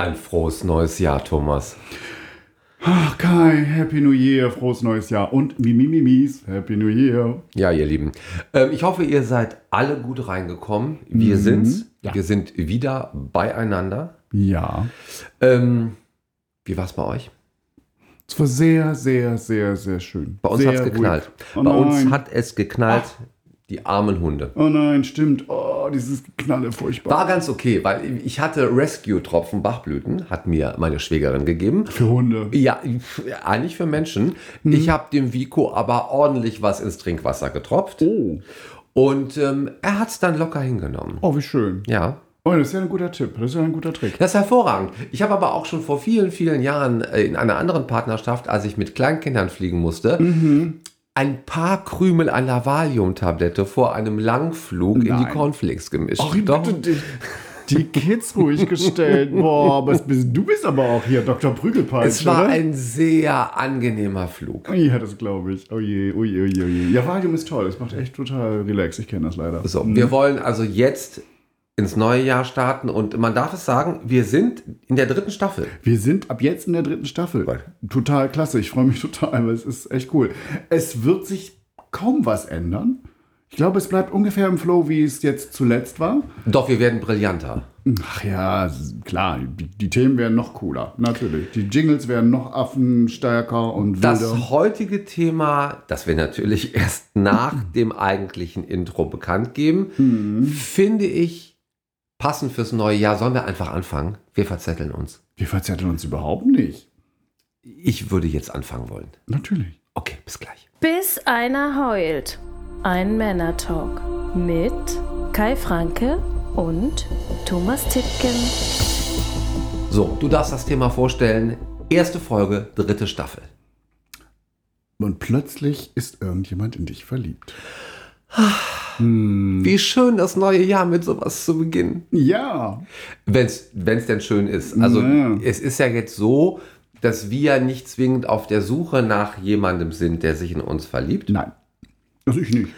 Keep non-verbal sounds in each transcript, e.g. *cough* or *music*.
Ein frohes neues Jahr, Thomas. Ach, Kai, Happy New Year, frohes neues Jahr und Mimimimis, Happy New Year. Ja, ihr Lieben. Ähm, ich hoffe, ihr seid alle gut reingekommen. Wir Mhm. sind's. Ja. Wir sind wieder beieinander. Ja, Ähm, wie war's bei euch? es war sehr, sehr, sehr, sehr schön. Bei uns sehr hat's geknallt. Oh bei uns nein. hat es geknallt. Die armen Hunde. Oh nein, stimmt. Oh, dieses Knalle, furchtbar. War ganz okay, weil ich hatte Rescue-Tropfen Bachblüten, hat mir meine Schwägerin gegeben. Für Hunde. Ja, eigentlich für Menschen. Mhm. Ich habe dem Vico aber ordentlich was ins Trinkwasser getropft. Oh. Und ähm, er hat es dann locker hingenommen. Oh, wie schön. Ja. Oh, das ist ja ein guter Tipp. Das ist ja ein guter Trick. Das ist hervorragend. Ich habe aber auch schon vor vielen, vielen Jahren äh, in einer anderen Partnerschaft, als ich mit Kleinkindern fliegen musste, Mhm. Ein paar Krümel einer Valium-Tablette vor einem Langflug in die Nein. Cornflakes gemischt. Ach, Doch. bitte. Die Kids ruhig gestellt. *laughs* Boah, bist, du bist aber auch hier Dr. Prügelpeitsche, Es war oder? ein sehr angenehmer Flug. Ja, das glaube ich. Oh je, oh je, oh je, oh je. Ja, Valium ist toll. Es macht echt total relax. Ich kenne das leider. So, wir wollen also jetzt ins neue Jahr starten und man darf es sagen, wir sind in der dritten Staffel. Wir sind ab jetzt in der dritten Staffel. Total klasse. Ich freue mich *laughs* total, weil es ist echt cool. Es wird sich kaum was ändern. Ich glaube, es bleibt ungefähr im Flow, wie es jetzt zuletzt war. Doch, wir werden brillanter. Ach ja, klar, die, die Themen werden noch cooler. Natürlich. Die Jingles werden noch affenstärker und wilder. Das heutige Thema, das wir natürlich *laughs* erst nach dem eigentlichen Intro bekannt geben, finde ich passend fürs neue Jahr. Sollen wir einfach anfangen? Wir verzetteln uns. Wir verzetteln uns überhaupt nicht. Ich würde jetzt anfangen wollen. Natürlich. Okay, bis gleich. Bis einer heult. Ein Männertalk mit Kai Franke und Thomas Tittgen. So, du darfst das Thema vorstellen. Erste Folge, dritte Staffel. Und plötzlich ist irgendjemand in dich verliebt. Wie schön das neue Jahr mit sowas zu beginnen. Ja. Wenn es denn schön ist. Also Ja. es ist ja jetzt so, dass wir nicht zwingend auf der Suche nach jemandem sind, der sich in uns verliebt. Nein. Also ich nicht.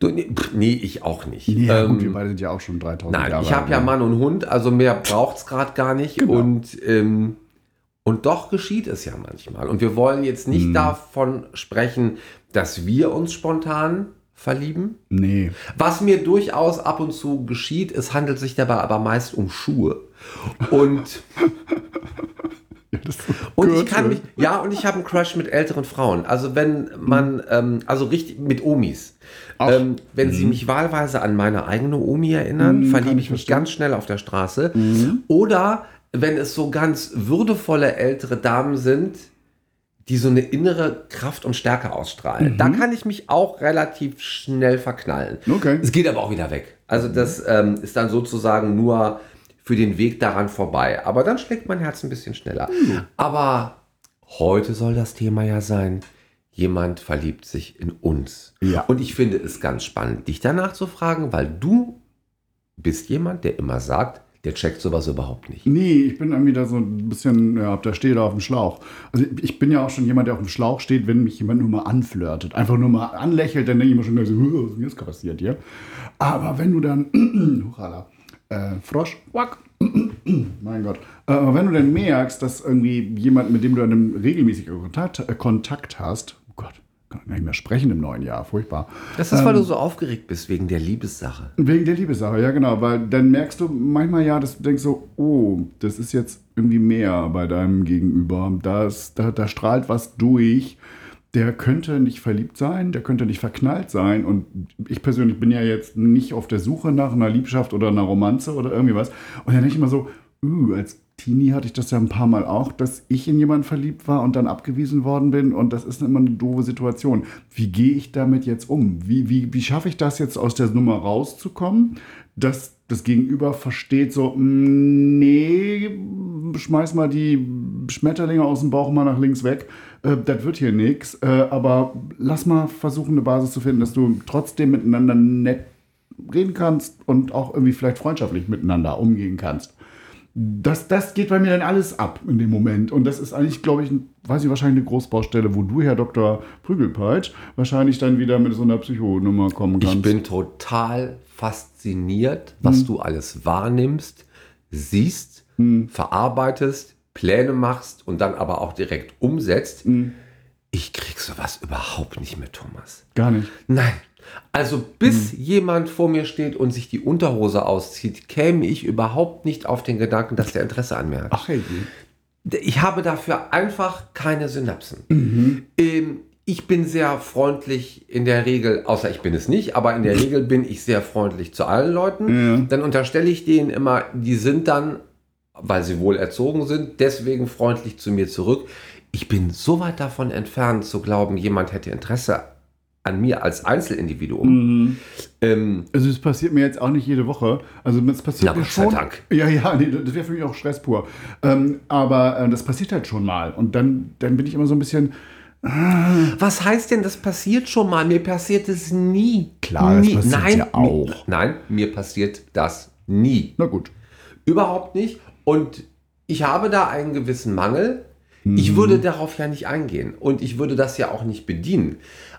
Du, nee, ich auch nicht. Ja, Ähm, gut, wir beide sind ja auch schon 3000 nein, Jahre ich habe ja ne? Mann und Hund, also mehr braucht es gerade gar nicht. Genau. Und, ähm, und doch geschieht es ja manchmal. Und wir wollen jetzt Hm. nicht davon sprechen, dass wir uns spontan verlieben. Nee. Was mir durchaus ab und zu geschieht, es handelt sich dabei aber meist um Schuhe. Und *laughs* Ja, Und ich kann mich, ja, und ich habe einen Crush mit älteren Frauen. Also wenn man, ähm, also richtig mit Omis. Ähm, wenn sie mich wahlweise an meine eigene Omi erinnern, Mhm, verliebe ich ich mich verstehen. ganz schnell auf der Straße. Oder wenn es so ganz würdevolle ältere Damen sind, die so eine innere Kraft und Stärke ausstrahlen. Da kann ich mich auch relativ schnell verknallen. Okay. Es geht aber auch wieder weg. Also das ähm, ist dann sozusagen nur für den Weg daran vorbei. Aber dann schlägt mein Herz ein bisschen schneller. Aber heute soll das Thema ja sein, jemand verliebt sich in uns. Ja. Und ich finde es ganz spannend, dich danach zu fragen, weil du bist jemand, der immer sagt, der checkt sowas überhaupt nicht. Nee, ich bin irgendwie da so ein bisschen, ja, da stehe da auf dem Schlauch. Also ich bin ja auch schon jemand, der auf dem Schlauch steht, wenn mich jemand nur mal anflirtet. Einfach nur mal anlächelt, dann denke ich mir schon, so, "Huh, was ist denn jetzt passiert hier? Aber wenn du dann, *clears throat* Hurrala, äh, Frosch, wack, *clears throat* mein Gott. Aber wenn du dann merkst, dass irgendwie jemand, mit dem du einen regelmäßigen Kontakt, äh, Kontakt hast, oh Gott, kann gar nicht mehr sprechen im neuen Jahr, furchtbar. Das ist, weil du so aufgeregt bist wegen der Liebessache. Wegen der Liebessache, ja genau, weil dann merkst du manchmal ja, dass du denkst so, oh, das ist jetzt irgendwie mehr bei deinem Gegenüber. Das, da, da strahlt was durch. Der könnte nicht verliebt sein, der könnte nicht verknallt sein. Und ich persönlich bin ja jetzt nicht auf der Suche nach einer Liebschaft oder einer Romanze oder irgendwie was. Und dann denke ich immer so, uh, als Teenie hatte ich das ja ein paar Mal auch, dass ich in jemanden verliebt war und dann abgewiesen worden bin. Und das ist immer eine doofe Situation. Wie gehe ich damit jetzt um? Wie, wie, wie schaffe ich das jetzt aus der Nummer rauszukommen, dass das Gegenüber versteht so, "Mm, nee, schmeiß mal die Schmetterlinge aus dem Bauch mal nach links weg. Äh, das wird hier nichts. Äh, aber lass mal versuchen, eine Basis zu finden, dass du trotzdem miteinander nett reden kannst und auch irgendwie vielleicht freundschaftlich miteinander umgehen kannst. Das, das geht bei mir dann alles ab in dem Moment. Und das ist eigentlich, glaube ich, weiß ich, wahrscheinlich eine Großbaustelle, wo du, Herr Dr. Prügelpeitsch, wahrscheinlich dann wieder mit so einer Psychonummer kommen kannst. Ich bin total fasziniert, was du alles wahrnimmst, siehst verarbeitest, Pläne machst und dann aber auch direkt umsetzt. Ich krieg sowas überhaupt nicht mit, Thomas. Gar nicht. Nein. Also bis jemand vor mir steht und sich die Unterhose auszieht, käme ich überhaupt nicht auf den Gedanken, dass der Interesse an mir hat. Ach hey. Ich habe dafür einfach keine Synapsen. Ähm, ich bin sehr freundlich in der Regel, außer ich bin es nicht, aber in der Regel bin ich sehr freundlich zu allen Leuten. Dann unterstelle ich denen immer, die sind dann, weil sie wohl erzogen sind, deswegen freundlich zu mir zurück. Ich bin so weit davon entfernt zu glauben, jemand hätte Interesse an mir als Einzelindividuum. Ähm, Also es passiert mir jetzt auch nicht jede Woche. Also es passiert Na, mir Gott sei schon. Dank. Ja, ja, nee, das wäre für mich auch Stress pur. Ähm, aber äh, das passiert halt schon mal. Und dann, dann bin ich immer so ein bisschen, Was heißt denn, das passiert schon mal? Mir passiert es nie. Klar, das nie. passiert nein, ja auch. Mir, nein, mir passiert das nie. na gut. Überhaupt nicht. Und ich habe da einen gewissen Mangel. Mhm. Ich würde darauf ja nicht eingehen. Und ich würde das ja auch nicht bedienen.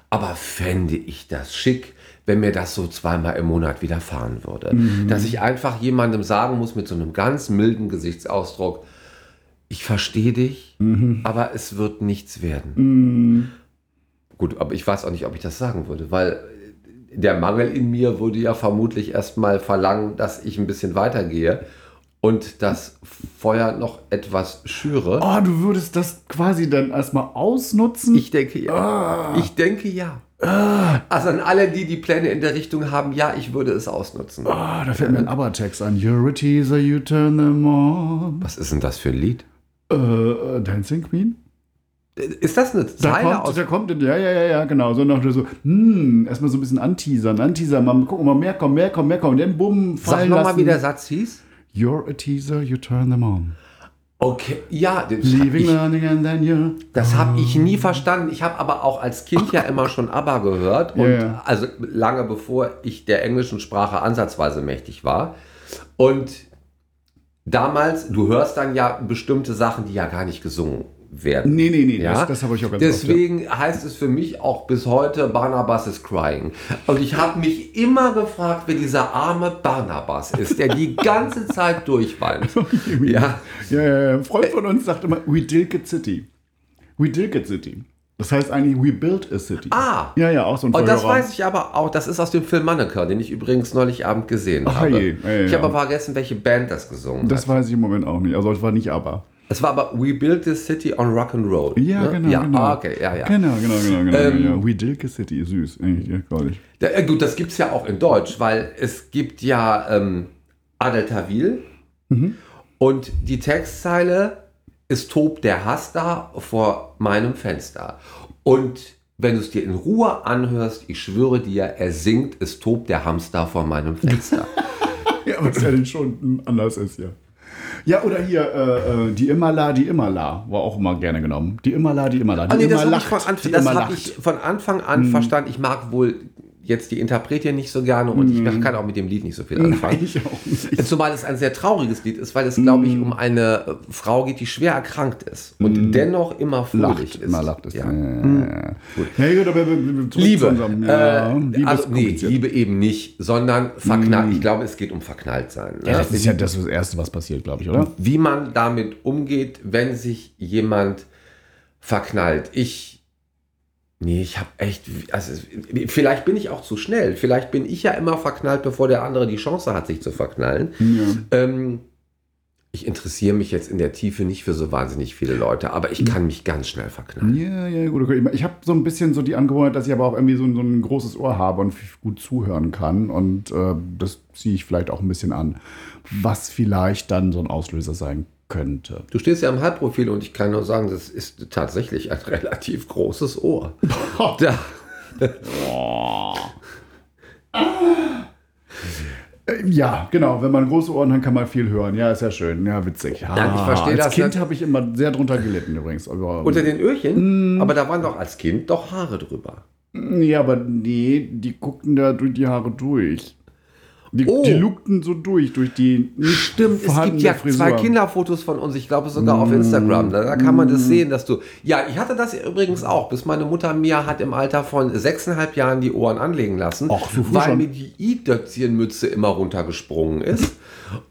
Aber fände ich das schick, wenn mir das so zweimal im Monat widerfahren würde. Mhm. Dass ich einfach jemandem sagen muss mit so einem ganz milden Gesichtsausdruck, ich verstehe dich, Mhm. aber es wird nichts werden. Gut, aber ich weiß auch nicht, ob ich das sagen würde, weil der Mangel in mir würde ja vermutlich erstmal verlangen, dass ich ein bisschen weitergehe und das Feuer noch etwas schüre. Oh, du würdest das quasi dann erstmal ausnutzen? Ich denke ja. Ich denke ja. Also an alle, die die Pläne in der Richtung haben, ja, ich würde es ausnutzen. Ah, da fällt mir ein ABBA-Text an. You're a teaser, you turn them on. Was ist denn das für ein Lied? Äh, äh, Dancing Queen? Ist das eine Da Zeile kommt, aus da kommt, ja, ja, ja, ja, genau. So noch so, hm, erstmal so ein bisschen anteasern, anteasern, mal gucken, mal mehr kommen, mehr kommen, mehr kommen, und dann bumm, Sag fallen nochmal, lassen. wie der Satz hieß. You're a teaser, you turn them on. Okay, ja, das Leaving, ich, learning and then you. das habe ich nie verstanden. Ich habe aber auch als Kind ja immer schon ABBA gehört. Und ja. also lange bevor ich der englischen Sprache ansatzweise mächtig war. Und damals, du hörst dann ja bestimmte Sachen, die ja gar nicht gesungen werden. Nee, nee, nee, Ja? das, das habe ich auch ganz oft, Deswegen heißt es für mich auch bis heute, Barnabas is crying. Und ich habe mich immer gefragt, wer dieser arme Barnabas ist, der die ganze Zeit durchweint. *laughs* ja. Ja, ja, ja. Ein Freund von uns sagt immer, we dilk a city. We dilk a city. Das heißt eigentlich, we built a city. Ah. Ja, ja, auch so ein Und das Verhörer. weiß ich aber auch, das ist aus dem Film Manneke, den ich übrigens neulich Abend gesehen Ach, habe. Ja, ja, ich ja. habe aber vergessen, welche Band das gesungen Das hat. weiß ich im Moment auch nicht. Also es war nicht aber. Es war aber We Built This City on Rock and Roll. Ja, ne? genau, ja, genau. ah, okay, ja, ja. Genau, genau, genau, genau. Ähm, ja. We dilk a city, süß. Eigentlich, ja, glaube ich. Ja, äh, gut, das gibt es ja auch in Deutsch, weil es gibt ja ähm, Adel Tawil Mhm. und die Textzeile Es tobt der Hass da vor meinem Fenster. Und wenn du es dir in Ruhe anhörst, ich schwöre dir, er singt Es tobt der Hamster vor meinem Fenster. *laughs* Ja, was ja dann schon anders ist, ja. Ja, oder hier, äh, äh, die Immerla, die Immerla, war auch immer gerne genommen. Die Immerla, die Immerla. Die Ah, nee, das immer habe ich, von das hab ich von Anfang an verstanden. Ich mag wohl jetzt die Interpretin nicht so gerne und ich kann auch mit dem Lied nicht so viel anfangen. Mhm. *laughs* Ich auch nicht. Zumal es ein sehr trauriges Lied ist, weil es, glaube Mhm. ich, um eine äh, Frau geht, die schwer erkrankt ist und dennoch immer fröhlich Lacht, ist. immer lacht es. Ja. Ja, gut, aber zurück zu Liebe. unserem- ja, äh, Liebe also, nee. Mhm. Liebe eben nicht, sondern verknallt. Ich glaube, es geht um verknallt sein. Ne? Ja, das ist ja das, das Erste, was passiert, glaube ich, oder? Wie man damit umgeht, wenn sich jemand verknallt. Ich. Nee, ich habe echt. Also, vielleicht bin ich auch zu schnell. Vielleicht bin ich ja immer verknallt, bevor der andere die Chance hat, sich zu verknallen. Ja. Ähm, ich interessiere mich jetzt in der Tiefe nicht für so wahnsinnig viele Leute, aber ich kann mich ganz schnell verknallen. Ja, ja, gut. okay. Ich habe so ein bisschen so die Angewohnheit, dass ich aber auch irgendwie so, ein- so ein großes Ohr habe und gut zuhören kann. Und äh, das ziehe ich vielleicht auch ein bisschen an, was vielleicht dann so ein Auslöser sein könnte. Du stehst ja im Halbprofil und ich kann nur sagen, das ist tatsächlich ein *laughs* relativ großes Ohr. *laughs* Da, Äh, Ja, genau. Wenn man große Ohren hat, kann man viel hören. Ja, ist ja schön. Ja, witzig. Ja, Ja, ich verstehe als das Kind nicht. habe ich immer sehr drunter gelitten übrigens. Aber, *laughs* unter den Öhrchen, Mm. aber da waren doch als Kind doch Haare drüber. ja, aber nee, die guckten da durch die Haare durch. Die, Oh. die lugten so durch, durch die Stimmt, es gibt ja Frisur. zwei Kinderfotos von uns, ich glaube sogar auf Instagram. Da, da kann man das sehen, dass du. Ja, ich hatte das übrigens auch, bis meine Mutter mir hat im Alter von sechseinhalb Jahren die Ohren anlegen lassen, Ach, so weil schon. mir die I-Dötzchenmütze immer runtergesprungen ist.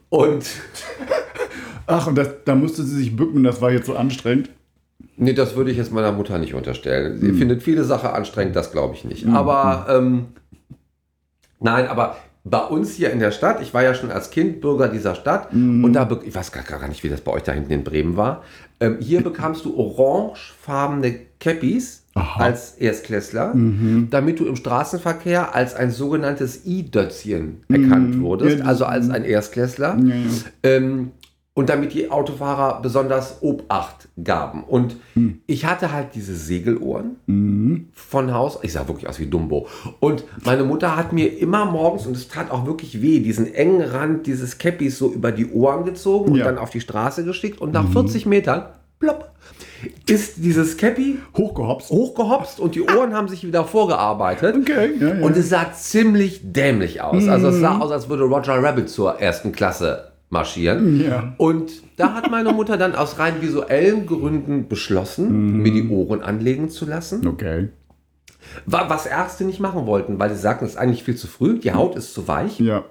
Und *laughs* Ach, und das, da musste sie sich bücken, das war jetzt so anstrengend. Nee, das würde ich jetzt meiner Mutter nicht unterstellen. Sie findet viele Sachen anstrengend, das glaube ich nicht. Aber ähm, nein, aber bei uns hier in der Stadt, ich war ja schon als Kind Bürger dieser Stadt und da, ich weiß gar, gar nicht, wie das bei euch da hinten in Bremen war. Ähm, hier *laughs* bekamst du orangefarbene Cappies Aha. als Erstklässler, damit du im Straßenverkehr als ein sogenanntes I-Dötzchen erkannt wurdest, also als ein Erstklässler. Ja. Ähm, und damit die Autofahrer besonders Obacht gaben. Und ich hatte halt diese Segelohren von Haus. Ich sah wirklich aus wie Dumbo. Und meine Mutter hat mir immer morgens, und es tat auch wirklich weh, diesen engen Rand dieses Cappys so über die Ohren gezogen und Ja. dann auf die Straße geschickt. Und nach 40 Metern, plopp, ist dieses Cappy Hochgehopst. hochgehopst und die Ohren haben sich wieder vorgearbeitet. Okay, ja, ja. Und es sah ziemlich dämlich aus. Also es sah aus, als würde Roger Rabbit zur ersten Klasse marschieren. Ja. Und da hat meine Mutter dann aus rein visuellen Gründen beschlossen, mir die Ohren anlegen zu lassen. Okay. Wa- Was Ärzte nicht machen wollten, weil sie sagten, es ist eigentlich viel zu früh, die Haut ist zu weich. Ja.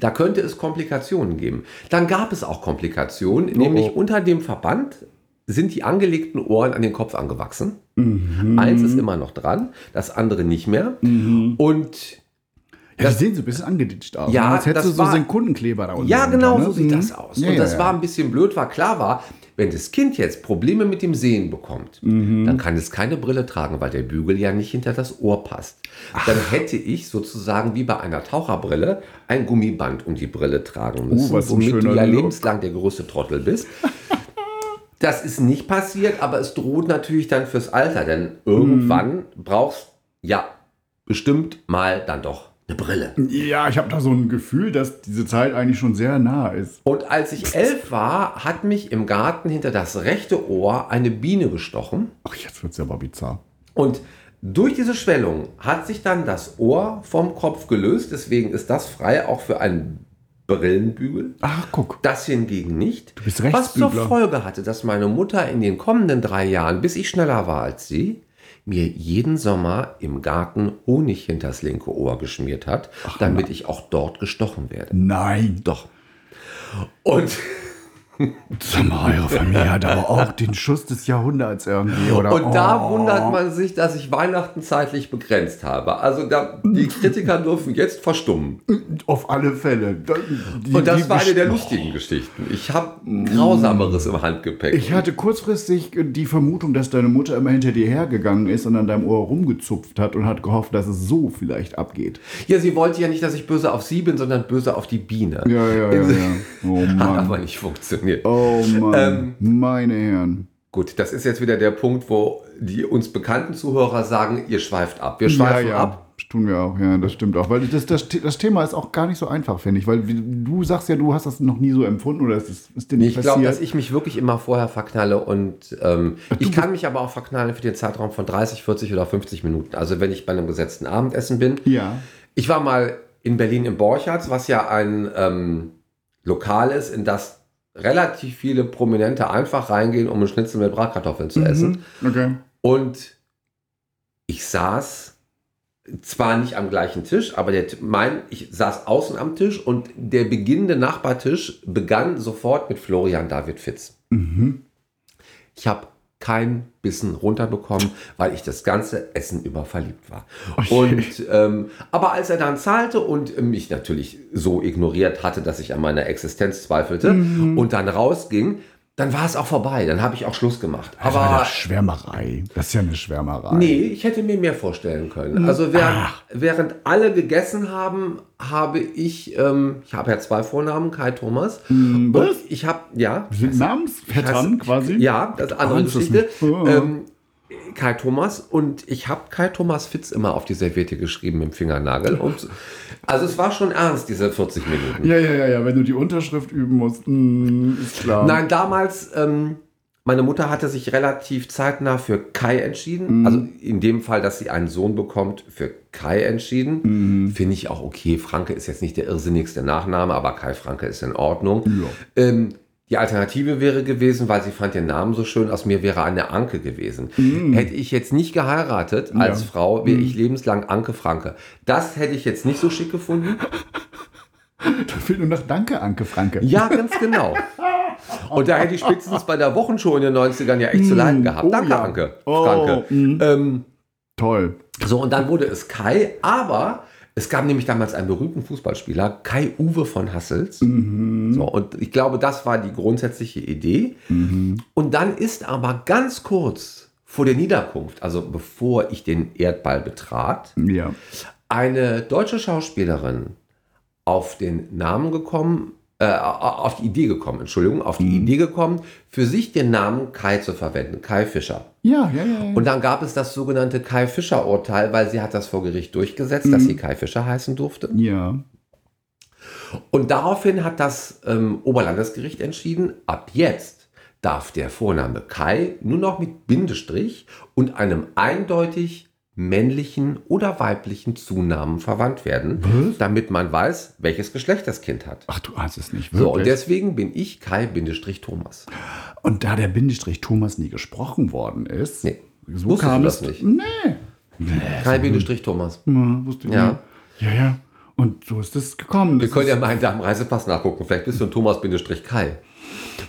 Da könnte es Komplikationen geben. Dann gab es auch Komplikationen, nämlich oh. unter dem Verband sind die angelegten Ohren an den Kopf angewachsen. Eins ist immer noch dran, das andere nicht mehr. Und Ja, die sehen so ein bisschen angeditscht aus. Ja, ne? Als hättest das du so war- Sekundenkleber da unten. ja, genau drunter, so ne? sieht Mhm. das aus. Ja, Und ja, das ja. war ein bisschen blöd, weil klar war, wenn das Kind jetzt Probleme mit dem Sehen bekommt, dann kann es keine Brille tragen, weil der Bügel ja nicht hinter das Ohr passt. Dann hätte ich sozusagen wie bei einer Taucherbrille ein Gummiband um die Brille tragen müssen, was ein womit du ja Look. lebenslang der größte Trottel bist. *laughs* Das ist nicht passiert, aber es droht natürlich dann fürs Alter, denn irgendwann brauchst ja bestimmt mal dann doch eine Brille. Ja, ich habe da so ein Gefühl, dass diese Zeit eigentlich schon sehr nah ist. Und als ich elf war, hat mich im Garten hinter das rechte Ohr eine Biene gestochen. Ach, jetzt wird's ja aber bizarr. Und durch diese Schwellung hat sich dann das Ohr vom Kopf gelöst. Deswegen ist das frei auch für einen Brillenbügel. Ach, guck. Das hingegen nicht. Du bist Was zur. Folge hatte, dass meine Mutter in den kommenden drei Jahren, bis ich schneller war als sie, mir jeden Sommer im Garten Honig hinters linke Ohr geschmiert hat, damit ich auch dort gestochen werde. Nein. Doch. Und Sag mal, eure Familie hat aber auch den Schuss des Jahrhunderts irgendwie, oder? Und da Oh. wundert man sich, dass ich Weihnachten zeitlich begrenzt habe. Also da, die Kritiker dürfen jetzt verstummen. Auf alle Fälle. Die- Und das war eine der lustigen Geschichten. Ich habe Grausameres im Handgepäck. Ich hatte kurzfristig die Vermutung, dass deine Mutter immer hinter dir hergegangen ist und an deinem Ohr rumgezupft hat und hat gehofft, dass es so vielleicht abgeht. ja, sie wollte ja nicht, dass ich böse auf sie bin, sondern böse auf die Biene. Ja, ja, ja. ja. Oh *laughs* Hat Mann. aber nicht funktioniert. Oh Mann. Ähm, Meine Herren. Gut, das ist jetzt wieder der Punkt, wo die uns bekannten Zuhörer sagen, ihr schweift ab. Wir schweifen ja, ja. ab. Das tun wir auch, ja, das stimmt auch. Weil das, das, das Thema ist auch gar nicht so einfach, finde ich. Weil du sagst ja, du hast das noch nie so empfunden oder es ist, ist dir nicht Ich glaube, passiert. dass ich mich wirklich immer vorher verknalle und ähm, ich kann mich aber auch verknallen für den Zeitraum von 30, 40 oder 50 Minuten. Also wenn ich bei einem gesetzten Abendessen bin. ja. Ich war mal in Berlin im Borchardt, was ja ein ähm, Lokal ist, in das relativ viele Prominente einfach reingehen, um einen Schnitzel mit Bratkartoffeln zu essen. Mhm. Okay. Und ich saß zwar nicht am gleichen Tisch, aber der, mein, ich saß außen am Tisch und der beginnende Nachbartisch begann sofort mit Florian David Fitz. Mhm. Ich habe kein Bissen runterbekommen, weil ich das ganze Essen über verliebt war. Okay. Und ähm, aber als er dann zahlte und mich natürlich so ignoriert hatte, dass ich an meiner Existenz zweifelte Mhm. und dann rausging, dann war es auch vorbei. Dann habe ich auch Schluss gemacht. Das war Aber ja Schwärmerei. Das ist ja eine Schwärmerei. Nee, ich hätte mir mehr vorstellen können. Also während, während alle gegessen haben, habe ich, ähm, ich habe ja zwei Vornamen, Kai Thomas. Und was? ich habe, ja. Wir sind Namensvettern quasi. Ja, das ist eine andere Geschichte. Ähm, Kai Thomas und ich habe Kai Thomas Fitz immer auf die Serviette geschrieben mit dem Fingernagel. Und, also es war schon ernst, diese 40 Minuten. Ja, ja, ja, ja. Wenn du die Unterschrift üben musst, mm, ist klar. Nein, damals, ähm, meine Mutter hatte sich relativ zeitnah für Kai entschieden. Also in dem Fall, dass sie einen Sohn bekommt, für Kai entschieden. Finde ich auch okay. Franke ist jetzt nicht der irrsinnigste Nachname, aber Kai Franke ist in Ordnung. Ähm, die Alternative wäre gewesen, weil sie fand den Namen so schön, aus mir wäre eine Anke gewesen. Hätte ich jetzt nicht geheiratet als Ja. Frau, wäre ich lebenslang Anke Franke. Das hätte ich jetzt nicht so schick gefunden. *laughs* Da fehlt nur noch Danke, Anke Franke. Ja, ganz genau. Und da hätte ich spätestens bei der Wochenshow in den 90ern ja echt zu leiden gehabt. Oh Danke, ja. Anke. Oh, Franke. mm. Ähm, Toll. so, und dann wurde es Kai, aber es gab nämlich damals einen berühmten Fußballspieler, Kai Uwe von Hassels. Mhm. So, und ich glaube, das war die grundsätzliche Idee. Mhm. Und dann ist aber ganz kurz vor der Niederkunft, also bevor ich den Erdball betrat, Ja. eine deutsche Schauspielerin auf den Namen gekommen, äh, auf die Idee gekommen, Entschuldigung, auf die Mhm. Idee gekommen, für sich den Namen Kai zu verwenden, Kai Fischer. Ja, ja, ja. ja. Und dann gab es das sogenannte Kai Fischer Urteil, weil sie hat das vor Gericht durchgesetzt, dass sie Kai Fischer heißen durfte. ja. Und daraufhin hat das ähm, Oberlandesgericht entschieden, ab jetzt darf der Vorname Kai nur noch mit Bindestrich und einem eindeutig männlichen oder weiblichen Zunamen verwandt werden, Was? damit man weiß, welches Geschlecht das Kind hat. Ach, du ahnst es nicht, So, und wirklich. deswegen bin ich Kai-Thomas. Und da der Bindestrich Thomas nie gesprochen worden ist, Nee. so kam du es. das nicht? Nee. Kai-Thomas. Ja, wusste ich Ja. nicht. Ja, ja. Und so ist es gekommen. Wir Das können ja mal in deinem Reisepass nachgucken. Vielleicht bist du ein Thomas-Kai.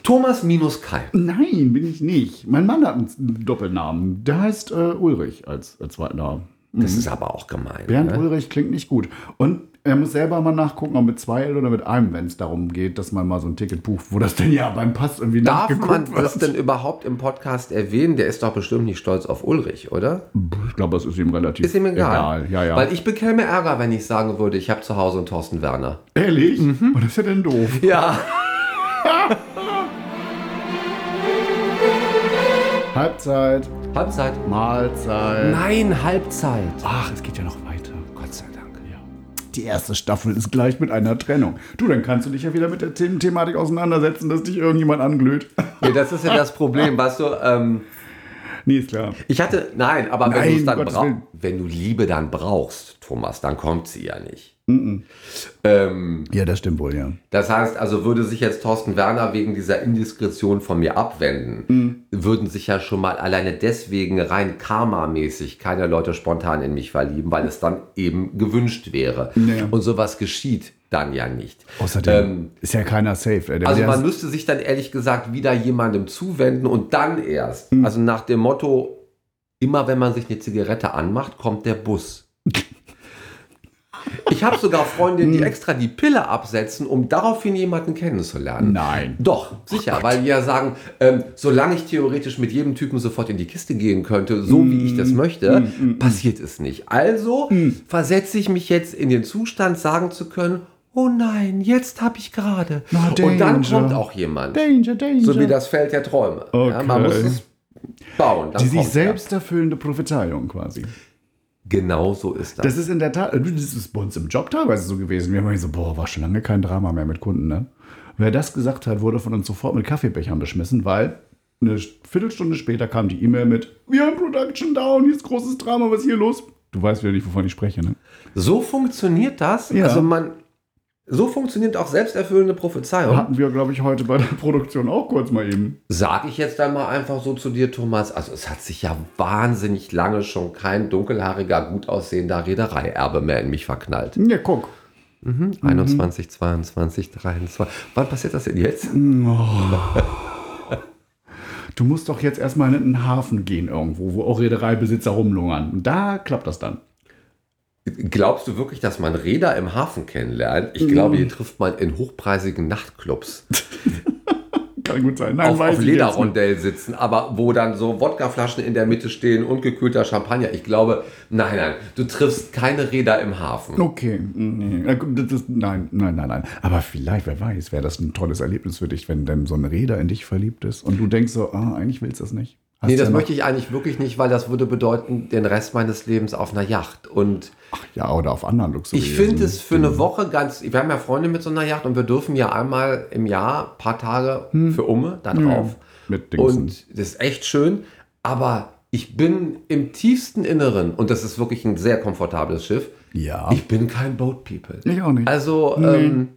Thomas minus Kai. Nein, bin ich nicht. Mein Mann hat einen Doppelnamen. Der heißt äh, Ulrich als, als zweiter Name. Das ist aber auch gemein. Bernd ne? Ulrich klingt nicht gut. Und er muss selber mal nachgucken, ob mit zwei L oder mit einem, wenn es darum geht, dass man mal so ein Ticket bucht, wo das denn ja beim Pass irgendwie Darf man wird. das denn überhaupt im Podcast erwähnen? Der ist doch bestimmt nicht stolz auf Ulrich, oder? Ich glaube, das ist ihm relativ Ist ihm egal. Ja, ja. Weil ich bekäme Ärger, wenn ich sagen würde, ich habe zu Hause einen Thorsten Werner. Ehrlich? Mhm. Und das ist ja denn doof. Ja. Halbzeit, Halbzeit. Mahlzeit. Nein, Halbzeit. Ach, es geht ja noch weiter. Gott sei Dank. Ja. Die erste Staffel ist gleich mit einer Trennung. Du, dann kannst du dich ja wieder mit der The Thematik auseinandersetzen, dass dich irgendjemand anglüht. *laughs* Ja, das ist ja das Problem, weißt du. Ähm, nee, ist klar. ich hatte, nein, aber wenn, Nein, du's dann Willen. wenn du Liebe dann brauchst, Thomas, dann kommt sie ja nicht. Ähm, Ja, das stimmt wohl, ja. Das heißt, also würde sich jetzt Thorsten Werner wegen dieser Indiskretion von mir abwenden, würden sich ja schon mal alleine deswegen rein karmamäßig keine Leute spontan in mich verlieben, weil es dann eben gewünscht wäre. Nee. Und sowas geschieht dann ja nicht. Außerdem Ähm, ist ja keiner safe. Der- also man müsste sich dann ehrlich gesagt wieder jemandem zuwenden und dann erst, also nach dem Motto, immer wenn man sich eine Zigarette anmacht, kommt der Bus. *laughs* Ich habe sogar Freundinnen, die extra die Pille absetzen, um daraufhin jemanden kennenzulernen. Nein. Doch, sicher, weil die ja sagen, ähm, solange ich theoretisch mit jedem Typen sofort in die Kiste gehen könnte, so wie ich das möchte, passiert es nicht. Also versetze ich mich jetzt in den Zustand, sagen zu können, oh nein, jetzt habe ich gerade. Und dann kommt auch jemand. Danger, Danger. So wie das Feld der Träume. Ja, man muss Okay. es bauen. die sich selbst erfüllende Prophezeiung quasi. Genau so ist das. Das ist in der Tat, das ist bei uns im Job teilweise so gewesen. Wir haben immer so, boah, war schon lange kein Drama mehr mit Kunden, ne? Wer das gesagt hat, wurde von uns sofort mit Kaffeebechern beschmissen, weil eine Viertelstunde später kam die E-Mail mit, wir haben Production down, hier ist großes Drama, was ist hier los? Du weißt wieder nicht, wovon ich spreche, ne? so funktioniert das. Ja. Also man, so funktioniert auch selbsterfüllende Prophezeiung. Hatten wir, glaube ich, heute bei der Produktion auch kurz mal eben. Sage ich jetzt einmal einfach so zu dir, Thomas. Also es hat sich ja wahnsinnig lange schon kein dunkelhaariger, gut aussehender Reedereierbe mehr in mich verknallt. Ja, guck. 21, 22, 23. Wann passiert das denn jetzt? Du musst doch jetzt erstmal in einen Hafen gehen irgendwo, wo auch Reedereibesitzer rumlungern. Und da klappt das dann. Glaubst du wirklich, dass man Räder im Hafen kennenlernt? Ich glaube, die trifft man in hochpreisigen Nachtclubs. *laughs* Kann gut sein. Nein, auf, auf. Lederrondell sitzen, aber wo dann so Wodkaflaschen in der Mitte stehen und gekühlter Champagner. Ich glaube, nein, nein, du triffst keine Räder im Hafen. Okay, nee. Das nein, nein, nein, nein. Aber vielleicht, wer weiß, wäre das ein tolles Erlebnis für dich, wenn denn so ein Räder in dich verliebt ist und du denkst so, ah, eigentlich willst du das nicht. Hast Nee, das möchte ich eigentlich wirklich nicht, weil das würde bedeuten, den Rest meines Lebens auf einer Yacht. Und Ja, oder auf anderen luxuriösen. ich finde es für eine Woche ganz. Wir haben ja Freunde mit so einer Yacht und wir dürfen ja einmal im Jahr ein paar Tage für Umme da drauf. Mit Dingsen. Und das ist echt schön. Aber ich bin im tiefsten Inneren, und das ist wirklich ein sehr komfortables Schiff, Ja. ich bin kein Boat People. Ich auch nicht. Also, ähm,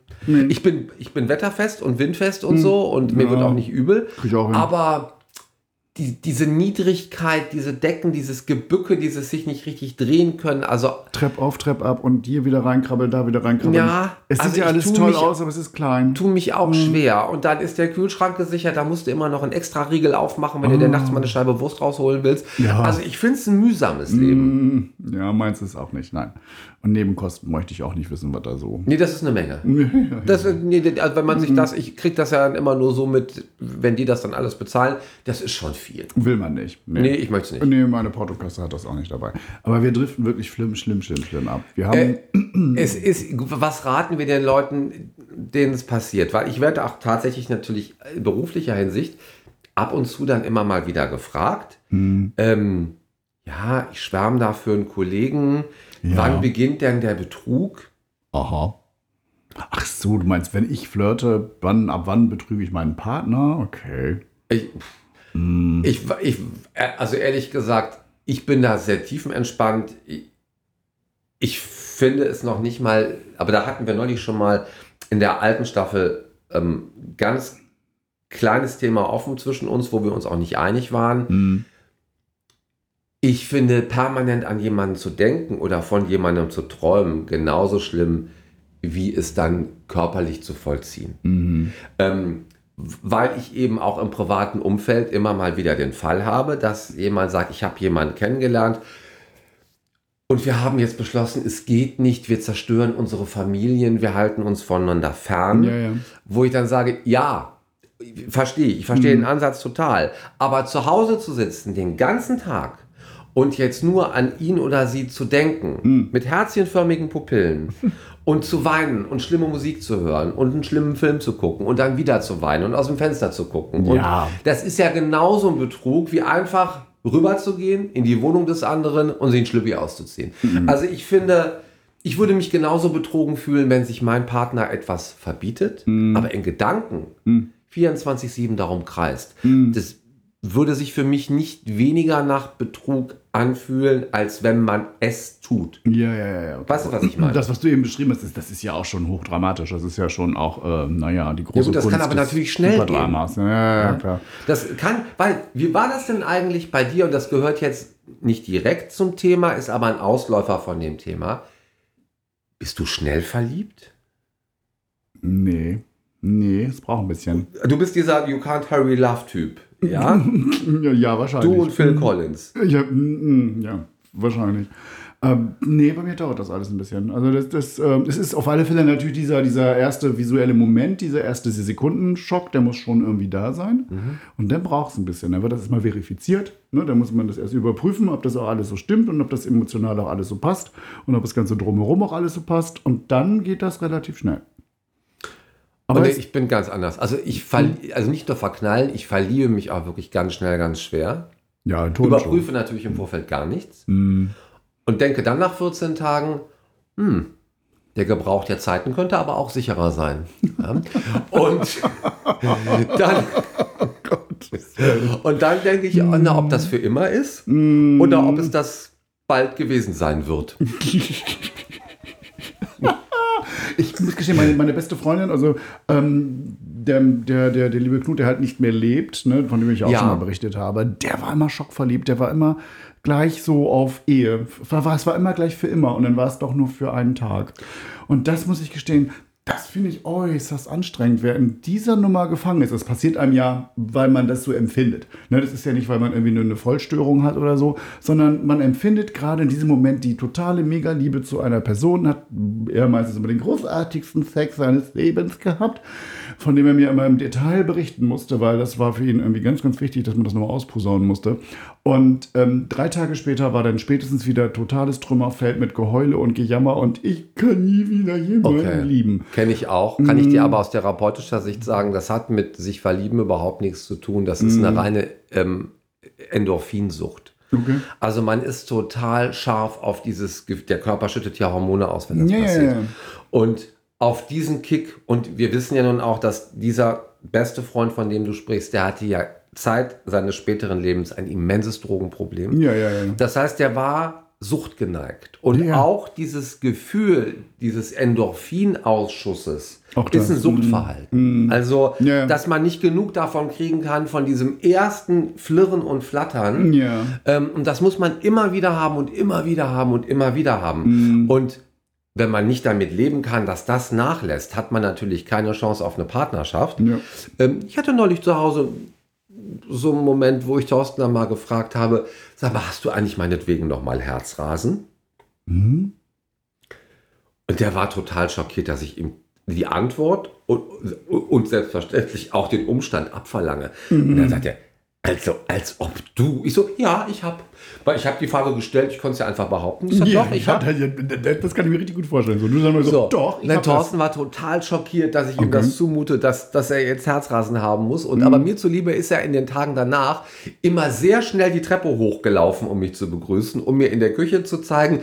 Ich, bin, ich bin wetterfest und windfest und so und mir Ja. wird auch nicht übel. Ich auch hin. Aber die, diese Niedrigkeit, diese Decken, dieses Gebücke, dieses sich nicht richtig drehen können. Also Trepp auf, Trepp ab und hier wieder reinkrabbeln, da wieder reinkrabbeln. Ja, es sieht also ja alles tu toll mich- aus, aber es ist klein. tun mich auch schwer. Und dann ist der Kühlschrank gesichert, da musst du immer noch einen extra Riegel aufmachen, wenn du dir nachts mal eine Scheibe Wurst rausholen willst. Ja. Also ich finde es ein mühsames Leben. Mm, Ja, meins ist auch nicht, nein. Und Nebenkosten möchte ich auch nicht wissen, was da so. Nee, das ist eine Menge. *laughs* Das, nee, also wenn man sich das, ich krieg das ja dann immer nur so mit, wenn die das dann alles bezahlen, das ist schon viel. Will man nicht. Nee, ich möchte es nicht. Nee, meine Portokasse hat das auch nicht dabei. Aber wir driften wirklich schlimm, schlimm, schlimm, schlimm ab. Wir haben. Äh, es ist, was raten wir den Leuten, denen es passiert? Weil ich werde auch tatsächlich natürlich in beruflicher Hinsicht ab und zu dann immer mal wieder gefragt. Ähm, ja, ich schwärme da für einen Kollegen. Ja. Wann beginnt denn der Betrug? aha. Ach so, du meinst, wenn ich flirte, wann, ab wann betrüge ich meinen Partner? Okay. Ich, ich, ich, also ehrlich gesagt, ich bin da sehr tiefenentspannt. Ich, ich finde es noch nicht mal, aber da hatten wir neulich schon mal in der alten Staffel ähm, ganz kleines Thema offen zwischen uns, wo wir uns auch nicht einig waren. Hm. Ich finde permanent an jemanden zu denken oder von jemandem zu träumen genauso schlimm, wie es dann körperlich zu vollziehen. Mhm. Ähm, weil ich eben auch im privaten Umfeld immer mal wieder den Fall habe, dass jemand sagt, ich habe jemanden kennengelernt und wir haben jetzt beschlossen, es geht nicht, wir zerstören unsere Familien, wir halten uns voneinander fern. Ja, ja. Wo ich dann sage, ja, verstehe ich, verstehe Mhm. den Ansatz total. Aber zu Hause zu sitzen den ganzen Tag und jetzt nur an ihn oder sie zu denken, Mhm. mit herzchenförmigen Pupillen *laughs* und zu weinen und schlimme Musik zu hören und einen schlimmen Film zu gucken und dann wieder zu weinen und aus dem Fenster zu gucken. Ja. Und das ist ja genauso ein Betrug, wie einfach rüberzugehen in die Wohnung des anderen und sich einen Schlüppi auszuziehen. Mhm. Also ich finde, ich würde mich genauso betrogen fühlen, wenn sich mein Partner etwas verbietet, Mhm. aber in Gedanken 24-7 darum kreist. Mhm. Das würde sich für mich nicht weniger nach Betrug anfühlen, als wenn man es tut. Ja, ja, ja. Okay. Weißt du, was ich meine? Das, was du eben beschrieben hast, ist, das ist ja auch schon hochdramatisch. Das ist ja schon auch, äh, naja, die große Ja gut, das kann Kunst aber des natürlich schnell Superdramas. Ja, ja, ja, klar. Das kann, weil, wie war das denn eigentlich bei dir? Und das gehört jetzt nicht direkt zum Thema, ist aber ein Ausläufer von dem Thema. Bist du schnell verliebt? Nee, nee, es braucht ein bisschen. Du bist dieser You Can't Hurry Love Typ. Ja? *laughs* Ja, ja wahrscheinlich. Du und Phil Collins. Ja, ja wahrscheinlich. Ähm, nee, bei mir dauert das alles ein bisschen. Also das, das, ähm, es ist auf alle Fälle natürlich dieser, dieser erste visuelle Moment, dieser erste Sekundenschock, der muss schon irgendwie da sein. Und dann braucht es ein bisschen. Dann wird das erstmal verifiziert. Ne? Dann muss man das erst überprüfen, ob das auch alles so stimmt und ob das emotional auch alles so passt und ob das Ganze drumherum auch alles so passt. Und dann geht das relativ schnell. Aber Und ich bin ganz anders. Also ich verli also nicht nur verknallen, ich verliebe mich auch wirklich ganz schnell, ganz schwer. ja, Ton Überprüfe natürlich im Vorfeld gar nichts. schon. Und denke dann nach 14 Tagen, hm, der Gebrauch der Zeiten könnte aber auch sicherer sein. Ja? *laughs* Und dann, und dann denke ich, na, ob das für immer ist oder ob es das bald gewesen sein wird. *laughs* Ich muss gestehen, meine, meine beste Freundin, also ähm, der, der, der, der liebe Knut, der halt nicht mehr lebt, ne, von dem ich auch Ja. schon mal berichtet habe, der war immer schockverliebt, der war immer gleich so auf Ehe. Es war immer gleich für immer und dann war es doch nur für einen Tag. Und das muss ich gestehen, das finde ich äußerst anstrengend, wer in dieser Nummer gefangen ist. Das passiert einem ja, weil man das so empfindet. Ne, das ist ja nicht, weil man irgendwie nur eine Vollstörung hat oder so, sondern man empfindet gerade in diesem Moment die totale Mega-Liebe zu einer Person, hat er meistens immer den großartigsten Sex seines Lebens gehabt, von dem er mir immer im Detail berichten musste, weil das war für ihn irgendwie ganz, ganz wichtig, dass man das nochmal ausposaunen musste. Und ähm, drei Tage später war dann spätestens wieder totales Trümmerfeld mit Geheule und Gejammer und ich kann nie wieder jemanden Okay. lieben. Kenne ich auch. Kann ich dir aber aus therapeutischer Sicht sagen, das hat mit sich verlieben überhaupt nichts zu tun. Das ist eine reine ähm, Endorphinsucht. Okay. Also man ist total scharf auf dieses, Ge- der Körper schüttet ja Hormone aus, wenn das ja, passiert. Und auf diesen Kick, und wir wissen ja nun auch, dass dieser beste Freund, von dem du sprichst, der hatte ja Zeit seines späteren Lebens ein immenses Drogenproblem. Ja, ja, ja. Das heißt, der war Sucht geneigt. Und Ja. auch dieses Gefühl dieses Endorphinausschusses Auch ist ein Suchtverhalten. Also, Ja. dass man nicht genug davon kriegen kann, von diesem ersten Flirren und Flattern. Ja. Ähm, und das muss man immer wieder haben und immer wieder haben und immer wieder haben. Und wenn man nicht damit leben kann, dass das nachlässt, hat man natürlich keine Chance auf eine Partnerschaft. Ja. Ähm, ich hatte neulich zu Hause so einen Moment, wo ich Thorsten dann mal gefragt habe, sag mal, hast du eigentlich meinetwegen noch mal Herzrasen? Mhm. Und der war total schockiert, dass ich ihm die Antwort und, und selbstverständlich auch den Umstand abverlange. Und dann sagt er, also als ob du. Ich so, ja, ich habe. Weil ich habe die Frage gestellt, ich konnte es ja einfach behaupten. Ich so, Ja, doch, ich habe. das, das kann ich mir richtig gut vorstellen. So, du sagst mal so, So, doch, ich Nein, hab das. Thorsten war total schockiert, dass ich ihm Okay. das zumute, dass, dass er jetzt Herzrasen haben muss. Und Mhm. aber mir zuliebe ist er in den Tagen danach immer sehr schnell die Treppe hochgelaufen, um mich zu begrüßen, um mir in der Küche zu zeigen.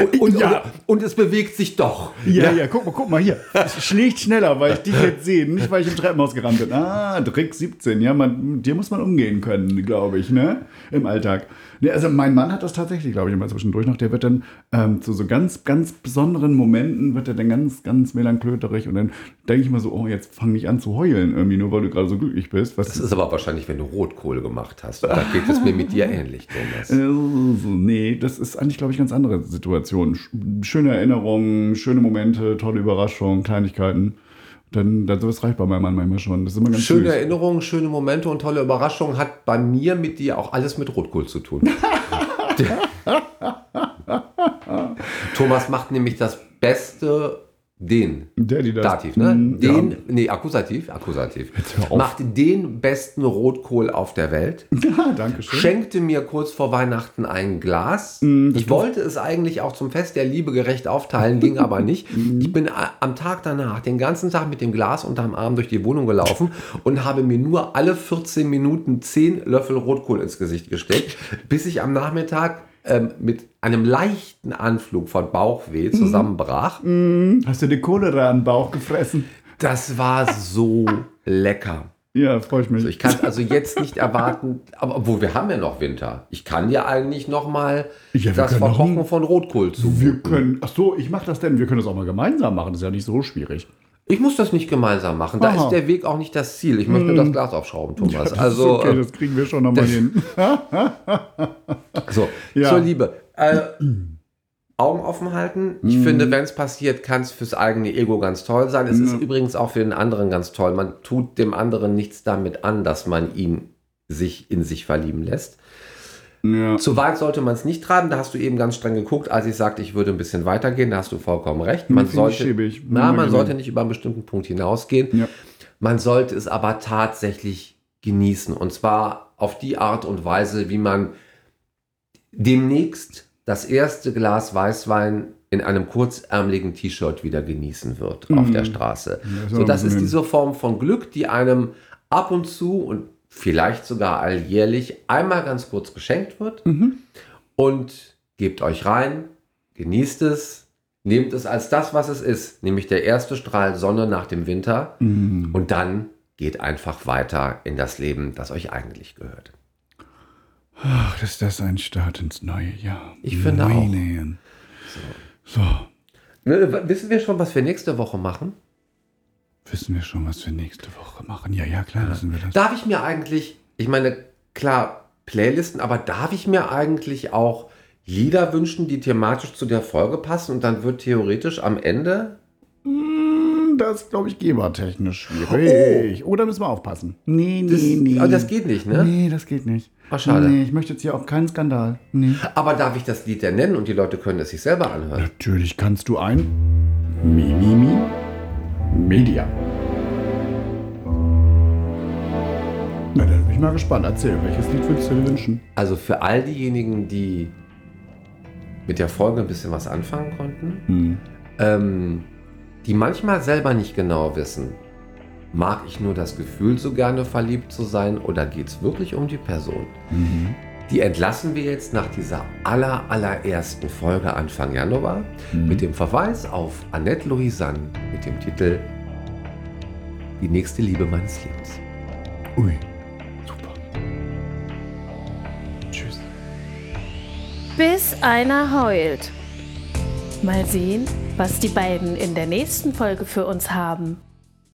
Und, und, Ja. und, und es bewegt sich doch. Ja, ja, guck mal, guck mal hier. Es schlägt schneller, weil ich dich jetzt sehe, nicht weil ich im Treppenhaus gerannt bin. Ah, Trick 17, ja, man, mit dir muss man umgehen können, glaube ich, ne? Im Alltag. Ne, also mein Mann hat das tatsächlich, glaube ich, immer zwischendurch noch. Der wird dann ähm, zu so ganz, ganz besonderen Momenten wird er dann ganz, ganz melanklöterig und dann denke ich mal so, oh, jetzt fang nicht an zu heulen irgendwie, nur weil du gerade so glücklich bist. Was Das ist aber wahrscheinlich, wenn du Rotkohl gemacht hast. Da geht es mir mit dir ähnlich, Thomas. *laughs* Äh, nee, das ist eigentlich, glaube ich, ganz andere Situation. Sch- Schöne Erinnerungen, schöne Momente, tolle Überraschungen, Kleinigkeiten. Dann, dann sowas reicht bei meinem Mann manchmal schon. Das ist immer ganz Schöne süß. Erinnerungen, schöne Momente und tolle Überraschungen hat bei mir mit dir auch alles mit Rotkohl zu tun. *laughs* Thomas macht nämlich das beste den. Daddy das. Dativ, ne? Den, Ja. nee, Akkusativ, Akkusativ. Macht den besten Rotkohl auf der Welt. *laughs* Ja, danke schön. Schenkte mir kurz vor Weihnachten ein Glas. Mm, ich wollte es eigentlich auch zum Fest der Liebe gerecht aufteilen, ging aber nicht. *laughs* Mm. Ich bin am Tag danach den ganzen Tag mit dem Glas unterm Arm durch die Wohnung gelaufen und habe mir nur alle 14 Minuten 10 Löffel Rotkohl ins Gesicht gesteckt, bis ich am Nachmittag ähm, mit einem leichten Anflug von Bauchweh zusammenbrach. Hast du die Cholera an den Bauch gefressen? Das war so *laughs* lecker. Ja, freue ich mich. Also ich kann also jetzt nicht erwarten, aber obwohl wir haben ja noch Winter. Ich kann dir eigentlich noch mal Ja, das Verkochen von Rotkohl zu. wir können, ach so, ich mache das denn. Wir können das auch mal gemeinsam machen. Das ist ja nicht so schwierig. Ich muss das nicht gemeinsam machen. Da Aha. ist der Weg auch nicht das Ziel. Ich möchte nur das Glas aufschrauben, Thomas. Das also ist okay, äh, das kriegen wir schon nochmal hin. *laughs* *laughs* so Ja. zur Liebe. Äh, Augen offen halten. Ich Mhm. finde, wenn es passiert, kann es fürs eigene Ego ganz toll sein. Es ist Ja. übrigens auch für den anderen ganz toll. Man tut dem anderen nichts damit an, dass man ihn sich in sich verlieben lässt. Ja. Zu weit sollte man es nicht treiben. Da hast du eben ganz streng geguckt, als ich sagte, ich würde ein bisschen weitergehen. Da hast du vollkommen recht. Man sollte, na, man sollte nicht über einen bestimmten Punkt hinausgehen. Ja. Man sollte es aber tatsächlich genießen. Und zwar auf die Art und Weise, wie man demnächst das erste Glas Weißwein in einem kurzärmeligen T-Shirt wieder genießen wird auf der Straße. ist so, das ist diese Form von Glück, die einem ab und zu und vielleicht sogar alljährlich einmal ganz kurz geschenkt wird. Und gebt euch rein, genießt es, nehmt es als das, was es ist, nämlich der erste Strahl Sonne nach dem Winter. Mhm. Und dann geht einfach weiter in das Leben, das euch eigentlich gehört. Ach, ist das ein Start ins neue Jahr. Ich finde auch. Meine. So. Ne, Wissen wir schon, was wir nächste Woche machen? Wissen wir schon, was wir nächste Woche machen? Ja, ja, klar, wissen wir das. Darf ich mir eigentlich, ich meine, klar, Playlisten, aber darf ich mir eigentlich auch Lieder wünschen, die thematisch zu der Folge passen und dann wird theoretisch am Ende. Hm, Das ist, glaube ich, gebertechnisch schwierig. Oder müssen wir aufpassen? Nee, Das, nee, nee. aber das geht nicht, ne? Nee, das geht nicht. Ach, schade. Nee, ich möchte jetzt hier auch keinen Skandal. Nee. Aber darf ich das Lied denn nennen und die Leute können es sich selber anhören? Natürlich kannst du ein Mimimi Media. Na, dann bin ich mal gespannt. Erzähl, welches Lied würdest du dir wünschen? Also für all diejenigen, die mit der Folge ein bisschen was anfangen konnten, Hm. ähm, die manchmal selber nicht genau wissen, mag ich nur das Gefühl, so gerne verliebt zu sein oder geht es wirklich um die Person? Mhm. Die entlassen wir jetzt nach dieser aller, allerersten Folge Anfang Januar Mhm. mit dem Verweis auf Annette Louisanne mit dem Titel Die nächste Liebe meines Lebens. Ui, super. Tschüss. Bis einer heult. Mal sehen, was die beiden in der nächsten Folge für uns haben.